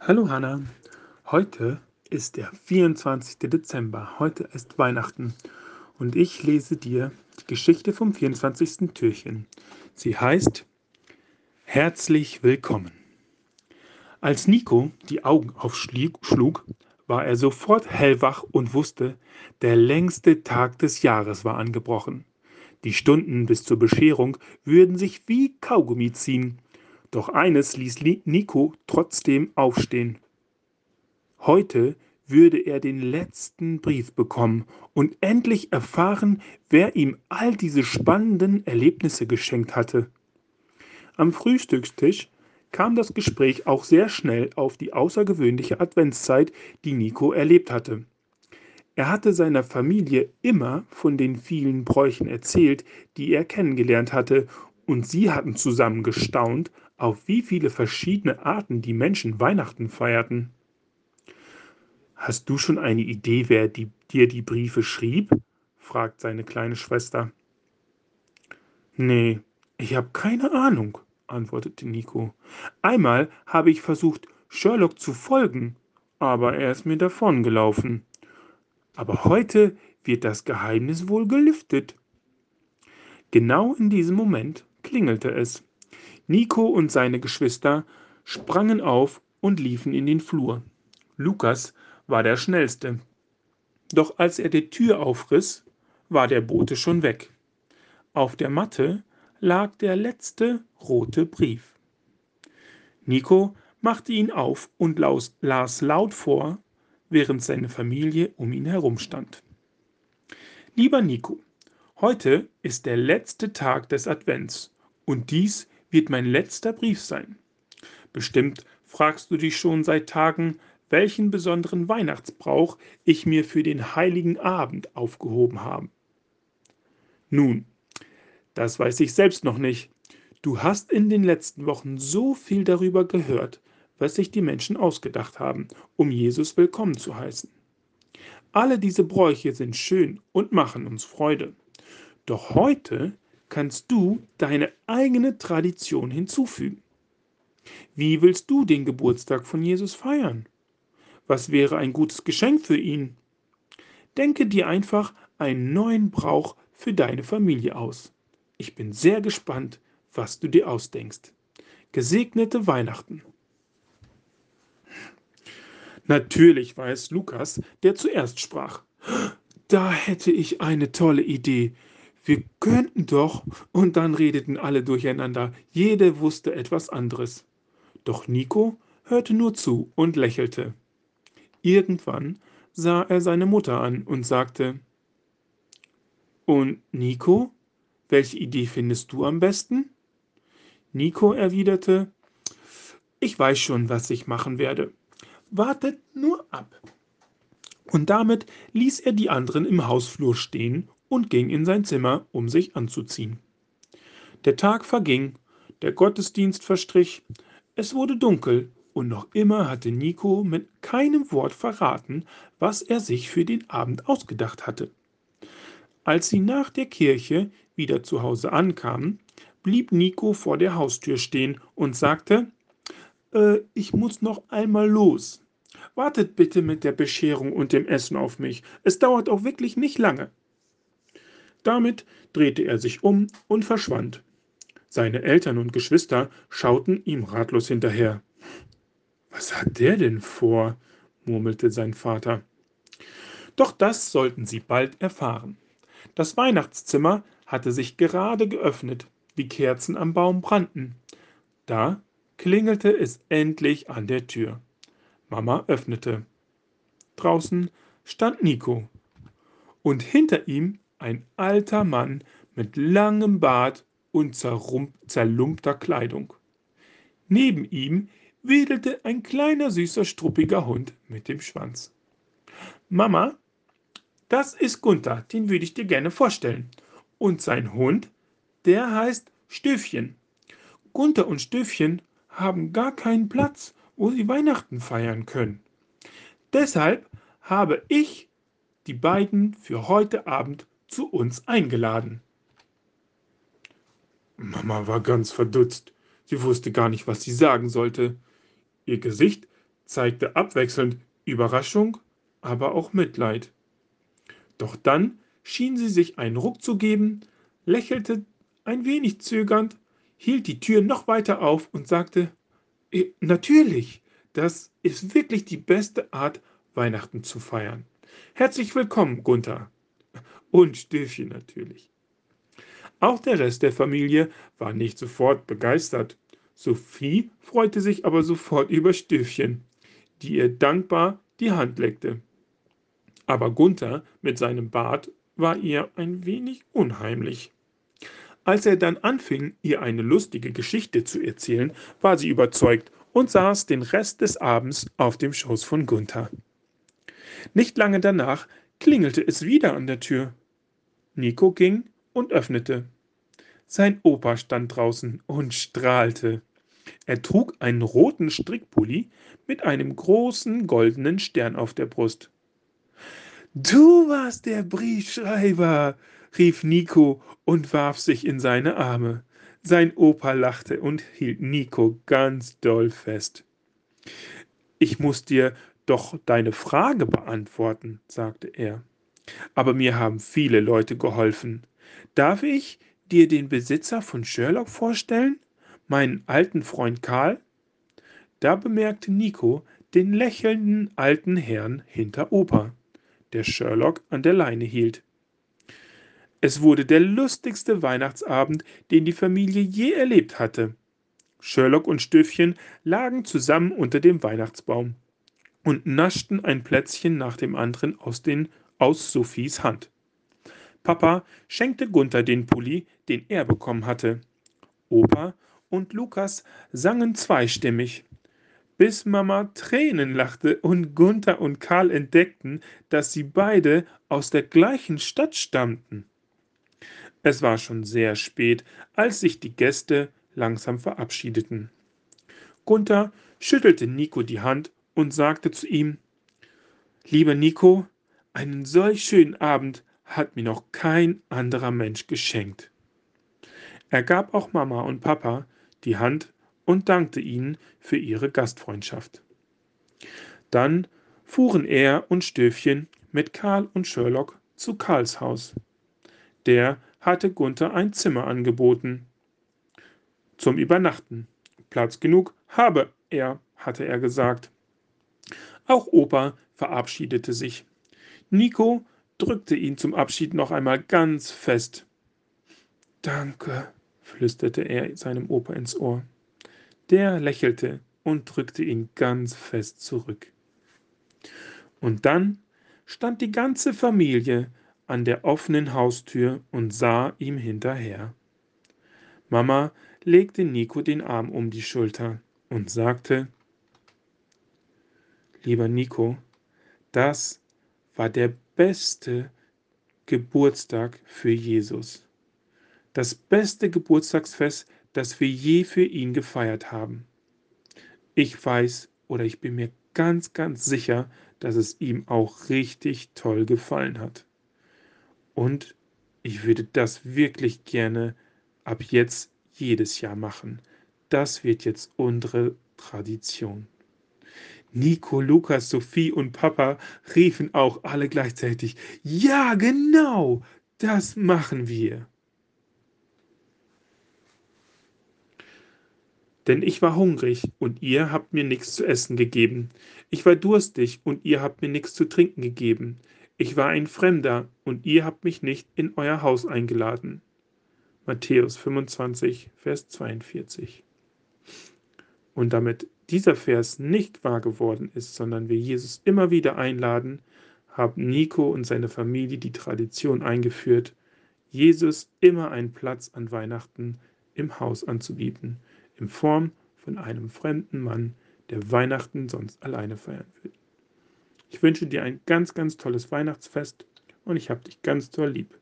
Hallo Hanna, heute ist der 24. Dezember, heute ist Weihnachten und ich lese dir die Geschichte vom 24. Türchen. Sie heißt Herzlich willkommen. Als Nico die Augen aufschlug, war er sofort hellwach und wusste, der längste Tag des Jahres war angebrochen. Die Stunden bis zur Bescherung würden sich wie Kaugummi ziehen. Doch eines ließ Nico trotzdem aufstehen. Heute würde er den letzten Brief bekommen und endlich erfahren, wer ihm all diese spannenden Erlebnisse geschenkt hatte. Am Frühstückstisch kam das Gespräch auch sehr schnell auf die außergewöhnliche Adventszeit, die Nico erlebt hatte. Er hatte seiner Familie immer von den vielen Bräuchen erzählt, die er kennengelernt hatte, und sie hatten zusammen gestaunt, auf wie viele verschiedene Arten die Menschen Weihnachten feierten. Hast du schon eine Idee, wer die, dir die Briefe schrieb? fragt seine kleine Schwester. Nee, ich habe keine Ahnung, antwortete Nico. Einmal habe ich versucht, Sherlock zu folgen, aber er ist mir davongelaufen. Aber heute wird das Geheimnis wohl gelüftet. Genau in diesem Moment klingelte es. Nico und seine Geschwister sprangen auf und liefen in den Flur. Lukas war der Schnellste. Doch als er die Tür aufriss, war der Bote schon weg. Auf der Matte lag der letzte rote Brief. Nico machte ihn auf und las laut vor, während seine Familie um ihn herum stand. Lieber Nico, heute ist der letzte Tag des Advents und dies wird mein letzter Brief sein. Bestimmt fragst du dich schon seit Tagen, welchen besonderen Weihnachtsbrauch ich mir für den heiligen Abend aufgehoben habe. Nun, das weiß ich selbst noch nicht. Du hast in den letzten Wochen so viel darüber gehört, was sich die Menschen ausgedacht haben, um Jesus willkommen zu heißen. Alle diese Bräuche sind schön und machen uns Freude. Doch heute kannst du deine eigene Tradition hinzufügen. Wie willst du den Geburtstag von Jesus feiern? Was wäre ein gutes Geschenk für ihn? Denke dir einfach einen neuen Brauch für deine Familie aus. Ich bin sehr gespannt, was du dir ausdenkst. Gesegnete Weihnachten. Natürlich war es Lukas, der zuerst sprach. Da hätte ich eine tolle Idee. Wir könnten doch. Und dann redeten alle durcheinander. Jede wusste etwas anderes. Doch Nico hörte nur zu und lächelte. Irgendwann sah er seine Mutter an und sagte, Und Nico, welche Idee findest du am besten? Nico erwiderte, Ich weiß schon, was ich machen werde wartet nur ab. Und damit ließ er die anderen im Hausflur stehen und ging in sein Zimmer, um sich anzuziehen. Der Tag verging, der Gottesdienst verstrich, es wurde dunkel und noch immer hatte Nico mit keinem Wort verraten, was er sich für den Abend ausgedacht hatte. Als sie nach der Kirche wieder zu Hause ankamen, blieb Nico vor der Haustür stehen und sagte, äh, ich muss noch einmal los. Wartet bitte mit der Bescherung und dem Essen auf mich. Es dauert auch wirklich nicht lange. Damit drehte er sich um und verschwand. Seine Eltern und Geschwister schauten ihm ratlos hinterher. Was hat der denn vor? murmelte sein Vater. Doch das sollten sie bald erfahren. Das Weihnachtszimmer hatte sich gerade geöffnet, die Kerzen am Baum brannten. Da klingelte es endlich an der Tür. Mama öffnete. Draußen stand Nico und hinter ihm ein alter Mann mit langem Bart und zerlumpter Kleidung. Neben ihm wedelte ein kleiner süßer struppiger Hund mit dem Schwanz. Mama, das ist Gunther, den würde ich dir gerne vorstellen. Und sein Hund, der heißt Stöfchen. Gunther und Stöfchen haben gar keinen Platz, wo sie Weihnachten feiern können. Deshalb habe ich die beiden für heute Abend zu uns eingeladen. Mama war ganz verdutzt. Sie wusste gar nicht, was sie sagen sollte. Ihr Gesicht zeigte abwechselnd Überraschung, aber auch Mitleid. Doch dann schien sie sich einen Ruck zu geben, lächelte ein wenig zögernd, hielt die Tür noch weiter auf und sagte, natürlich, das ist wirklich die beste Art, Weihnachten zu feiern. Herzlich willkommen, Gunther. Und Stöfchen natürlich. Auch der Rest der Familie war nicht sofort begeistert. Sophie freute sich aber sofort über Stöfchen, die ihr dankbar die Hand leckte. Aber Gunther mit seinem Bart war ihr ein wenig unheimlich. Als er dann anfing, ihr eine lustige Geschichte zu erzählen, war sie überzeugt und saß den Rest des Abends auf dem Schoß von Gunther. Nicht lange danach klingelte es wieder an der Tür. Nico ging und öffnete. Sein Opa stand draußen und strahlte. Er trug einen roten Strickpulli mit einem großen goldenen Stern auf der Brust. Du warst der Briefschreiber, rief Nico und warf sich in seine Arme. Sein Opa lachte und hielt Nico ganz doll fest. Ich muss dir doch deine Frage beantworten, sagte er. Aber mir haben viele Leute geholfen. Darf ich dir den Besitzer von Sherlock vorstellen? Meinen alten Freund Karl? Da bemerkte Nico den lächelnden alten Herrn hinter Opa, der Sherlock an der Leine hielt. Es wurde der lustigste Weihnachtsabend, den die Familie je erlebt hatte. Sherlock und Stöfchen lagen zusammen unter dem Weihnachtsbaum und naschten ein Plätzchen nach dem anderen aus, den, aus Sophies Hand. Papa schenkte Gunther den Pulli, den er bekommen hatte. Opa und Lukas sangen zweistimmig, bis Mama Tränen lachte und Gunther und Karl entdeckten, dass sie beide aus der gleichen Stadt stammten. Es war schon sehr spät, als sich die Gäste langsam verabschiedeten. Gunther schüttelte Nico die Hand und sagte zu ihm, Lieber Nico, einen solch schönen Abend hat mir noch kein anderer Mensch geschenkt. Er gab auch Mama und Papa die Hand und dankte ihnen für ihre Gastfreundschaft. Dann fuhren er und Stöfchen mit Karl und Sherlock zu Karls Haus. Der hatte Gunther ein Zimmer angeboten. Zum Übernachten. Platz genug habe er, hatte er gesagt. Auch Opa verabschiedete sich. Nico drückte ihn zum Abschied noch einmal ganz fest. Danke, flüsterte er seinem Opa ins Ohr. Der lächelte und drückte ihn ganz fest zurück. Und dann stand die ganze Familie an der offenen Haustür und sah ihm hinterher. Mama legte Nico den Arm um die Schulter und sagte, Lieber Nico, das war der beste Geburtstag für Jesus. Das beste Geburtstagsfest, das wir je für ihn gefeiert haben. Ich weiß oder ich bin mir ganz, ganz sicher, dass es ihm auch richtig toll gefallen hat. Und ich würde das wirklich gerne ab jetzt jedes Jahr machen. Das wird jetzt unsere Tradition. Nico, Lukas, Sophie und Papa riefen auch alle gleichzeitig, ja, genau, das machen wir. Denn ich war hungrig und ihr habt mir nichts zu essen gegeben. Ich war durstig und ihr habt mir nichts zu trinken gegeben. Ich war ein Fremder und ihr habt mich nicht in euer Haus eingeladen. Matthäus 25, Vers 42. Und damit dieser Vers nicht wahr geworden ist, sondern wir Jesus immer wieder einladen, haben Nico und seine Familie die Tradition eingeführt, Jesus immer einen Platz an Weihnachten im Haus anzubieten, in Form von einem fremden Mann, der Weihnachten sonst alleine feiern will. Ich wünsche dir ein ganz, ganz tolles Weihnachtsfest und ich habe dich ganz toll lieb.